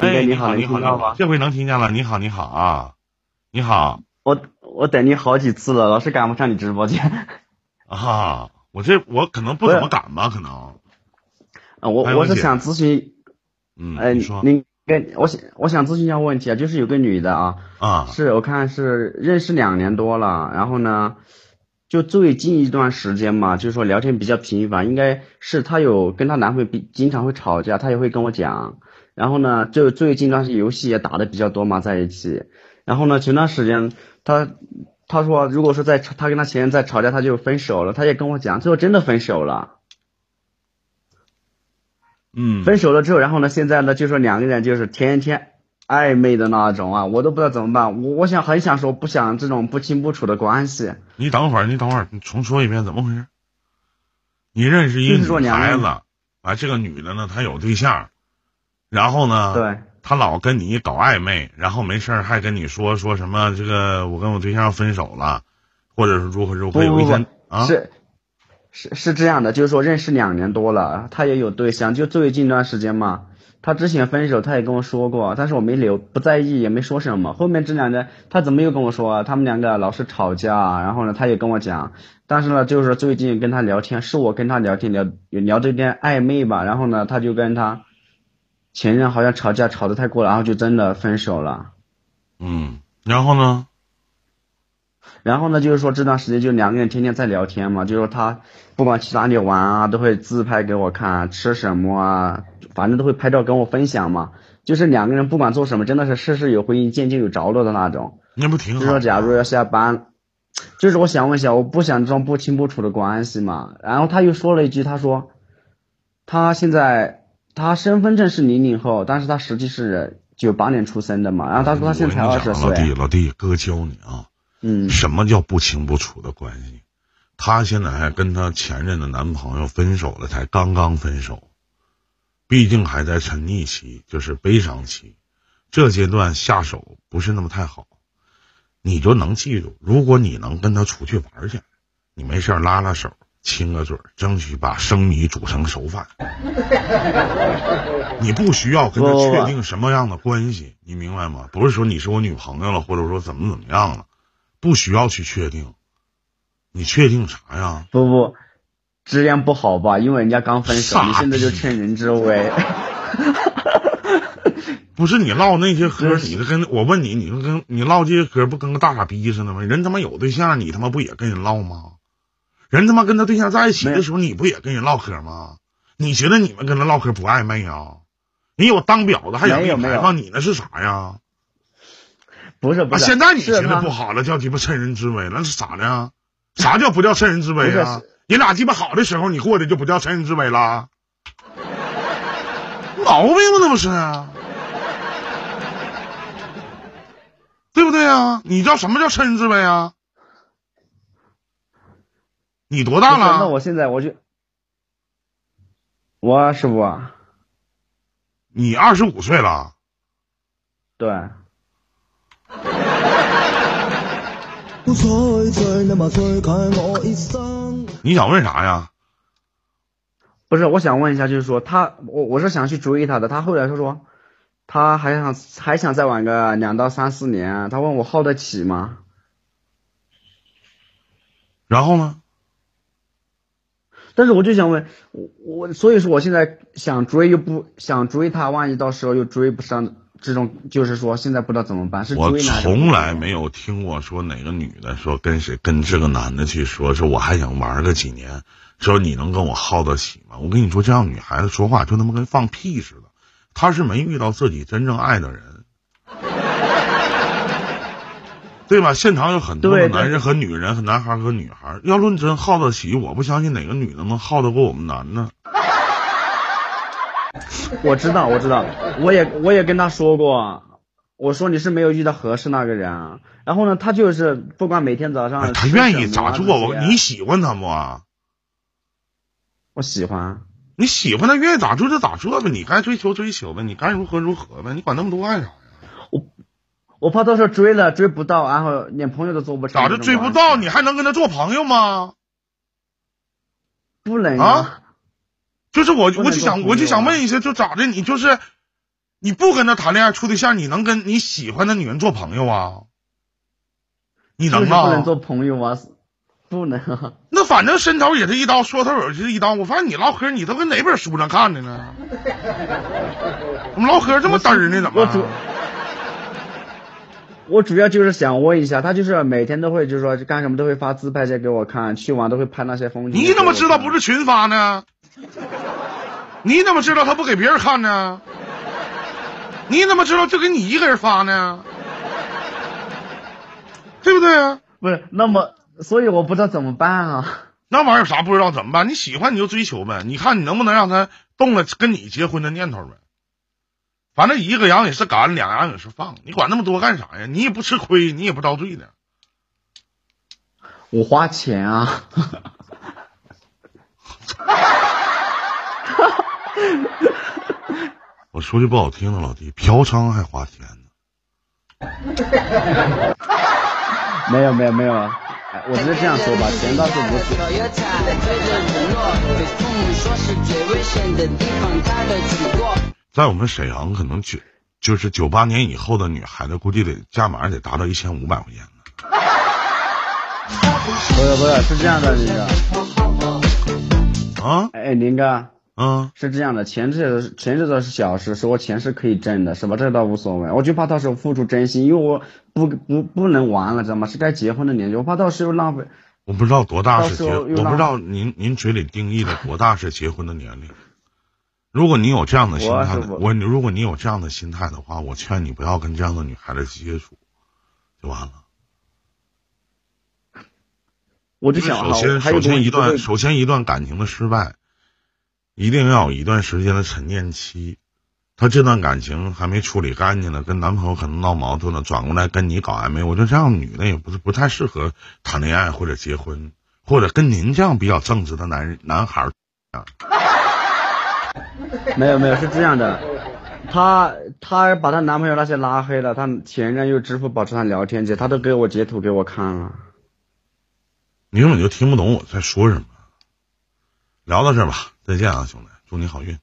哎，你好，你好，你好，这回能听见了。你好，你好啊，你好。我我等你好几次了，老是赶不上你直播间。啊，我这我可能不怎么赶吧，可能。啊，我我是想咨询，嗯，哎，你说，您跟我想我想咨询一下问题啊，就是有个女的啊，啊，是我看是认识两年多了，然后呢，就最近一段时间嘛，就是说聊天比较频繁，应该是她有跟她男朋友比经常会吵架，她也会跟我讲，然后呢，就最近段时间游戏也打的比较多嘛，在一起，然后呢，前段时间她她说如果说在她跟她前任在吵架，她就分手了，她也跟我讲，最后真的分手了。嗯，分手了之后，然后呢？现在呢，就说两个人就是天天暧昧的那种啊，我都不知道怎么办。我我想很想说，不想这种不清不楚的关系。你等会儿，你等会儿，你重说一遍，怎么回事？你认识一个女孩子，啊，这个女的呢，她有对象，然后呢，对，她老跟你搞暧昧，然后没事儿还跟你说说什么这个我跟我对象分手了，或者是如何如何。有一天啊。是。是是这样的，就是说认识两年多了，她也有对象，就最近一段时间嘛。他之前分手，他也跟我说过，但是我没留，不在意，也没说什么。后面这两天，他怎么又跟我说，他们两个老是吵架，然后呢，他也跟我讲，但是呢，就是最近跟他聊天，是我跟他聊天聊聊这点暧昧吧，然后呢，他就跟他前任好像吵架吵得太过了，然后就真的分手了。嗯，然后呢？然后呢，就是说这段时间就两个人天天在聊天嘛，就是说他不管去哪里玩啊，都会自拍给我看，吃什么啊，反正都会拍照跟我分享嘛。就是两个人不管做什么，真的是事事有回应，件件有着落的那种。那不挺好？就说，假如要下班，就是我想问一下，我不想这种不清不楚的关系嘛。然后他又说了一句，他说他现在他身份证是零零后，但是他实际是九八年出生的嘛。然后他说他现在才二十岁。老弟，老弟，哥教你啊。嗯，什么叫不清不楚的关系？她现在还跟她前任的男朋友分手了，才刚刚分手，毕竟还在沉溺期，就是悲伤期，这阶段下手不是那么太好。你就能记住，如果你能跟他出去玩去，你没事拉拉手，亲个嘴，争取把生米煮成熟饭。你不需要跟他确定什么样的关系，你明白吗？不是说你是我女朋友了，或者说怎么怎么样了。不需要去确定，你确定啥呀？不不，质量不好吧？因为人家刚分手，你现在就趁人之危。不是你唠那些嗑，你是跟我问你，你跟你唠这些嗑，不跟个大傻逼似的吗？人他妈有对象，你他妈不也跟人唠吗？人他妈跟他对象在一起的时候，你不也跟人唠嗑吗？你觉得你们跟他唠嗑不暧昧啊？你有当婊子还想给你排放，你那是啥呀？不是，不是，现在你觉得不好了，叫鸡巴趁人之危，那是咋的？啥叫不叫趁人之危啊？你俩鸡巴好的时候，你过的就不叫趁人之危了？毛病吗？那不是？对不对啊？你知道什么叫趁人之危啊？你多大了？那我现在我就，我师傅，你二十五岁了？对。你想问啥呀？不是，我想问一下，就是说他，我我是想去追他的，他后来他说，他还想还想再玩个两到三四年，他问我耗得起吗？然后呢？但是我就想问，我我所以说我现在想追又不想追他，万一到时候又追不上。这种就是说，现在不知道怎么办。是我从来没有听过说哪个女的说跟谁跟这个男的去说，说我还想玩个几年，说你能跟我耗得起吗？我跟你说，这样女孩子说话就他妈跟放屁似的，她是没遇到自己真正爱的人，对吧？现场有很多的男人和女人，和男孩和女孩，要论真耗得起，我不相信哪个女的能耗得过我们男的。我知道，我知道，我也我也跟他说过，我说你是没有遇到合适那个人，然后呢，他就是不管每天早上，他愿意咋做，我你喜欢他不？我喜欢，你喜欢他愿意咋做就咋做呗，你该追求追求呗，你该如何如何呗，你管那么多干啥呀？我我怕到时候追了追不到，然后连朋友都做不成。咋就追不到？你还能跟他做朋友吗？不能啊。就是我，我就想，我就想问一下，就咋的？你就是，你不跟他谈恋爱处对象，你能跟你喜欢的女人做朋友啊？你能吗不能啊？做朋友啊，不能啊。那反正伸头也是一刀，缩头也是一刀。我发现你唠嗑，你都跟哪本书上看的呢？怎么唠嗑这么嘚儿呢？怎么？我主要就是想问一下，他就是每天都会就是说干什么都会发自拍照给我看，去玩都会拍那些风景。你怎么知道不是？群发呢？你怎么知道他不给别人看呢？你怎么知道就给你一个人发呢？对不对啊？不是，那么所以我不知道怎么办啊。那玩意儿有啥不知道怎么办？你喜欢你就追求呗，你看你能不能让他动了跟你结婚的念头呗。反正一个羊也是赶，两羊也是放，你管那么多干啥呀？你也不吃亏，你也不遭罪的。我花钱啊，我说句不好听的，老弟，嫖娼还花钱呢。没有没有没有，哎我直接这样说吧，钱倒是不是。在我们沈阳，可能九就是九八年以后的女孩子，估计得价码得达到一千五百块钱呢。不是不是，是这样的，林哥。啊哎，林哥，啊！是这样的，钱这钱这都是小事，说钱是可以挣的，是吧？这倒无所谓。我就怕到时候付出真心，因为我不不不能玩了，知道吗？是该结婚的年纪，我怕到时候浪费。我不知道多大是结，我不知道您您嘴里定义的多大是结婚的年龄。如果你有这样的心态的，我如果你有这样的心态的话，我劝你不要跟这样的女孩子接触，就完了。我就想，首先，首先一段，首先一段感情的失败，一定要有一段时间的沉淀期。她这段感情还没处理干净呢，跟男朋友可能闹矛盾了，转过来跟你搞暧昧，我觉得这样女的也不是不太适合谈恋爱或者结婚，或者跟您这样比较正直的男人男孩儿。没有没有是这样的，她她把她男朋友那些拉黑了，她前任又支付宝上聊天记，她都给我截图给我看了。你根本就听不懂我在说什么。聊到这儿吧，再见啊，兄弟，祝你好运。